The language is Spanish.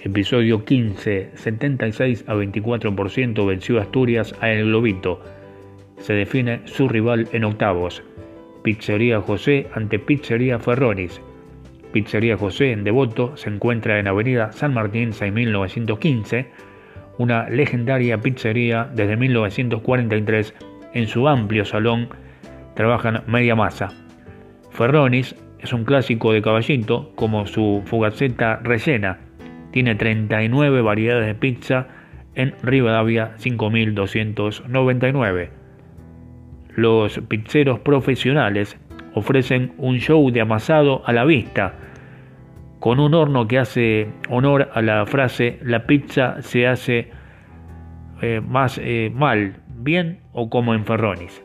Episodio 15, 76 a 24% venció Asturias a El Globito. Se define su rival en octavos. Pizzería José ante Pizzería Ferronis. Pizzería José en Devoto se encuentra en Avenida San Martín 6915, una legendaria pizzería desde 1943. En su amplio salón trabajan media masa. Ferronis es un clásico de caballito como su fugaceta rellena. Tiene 39 variedades de pizza en Rivadavia 5299. Los pizzeros profesionales ofrecen un show de amasado a la vista, con un horno que hace honor a la frase la pizza se hace eh, más eh, mal, bien o como en Ferronis.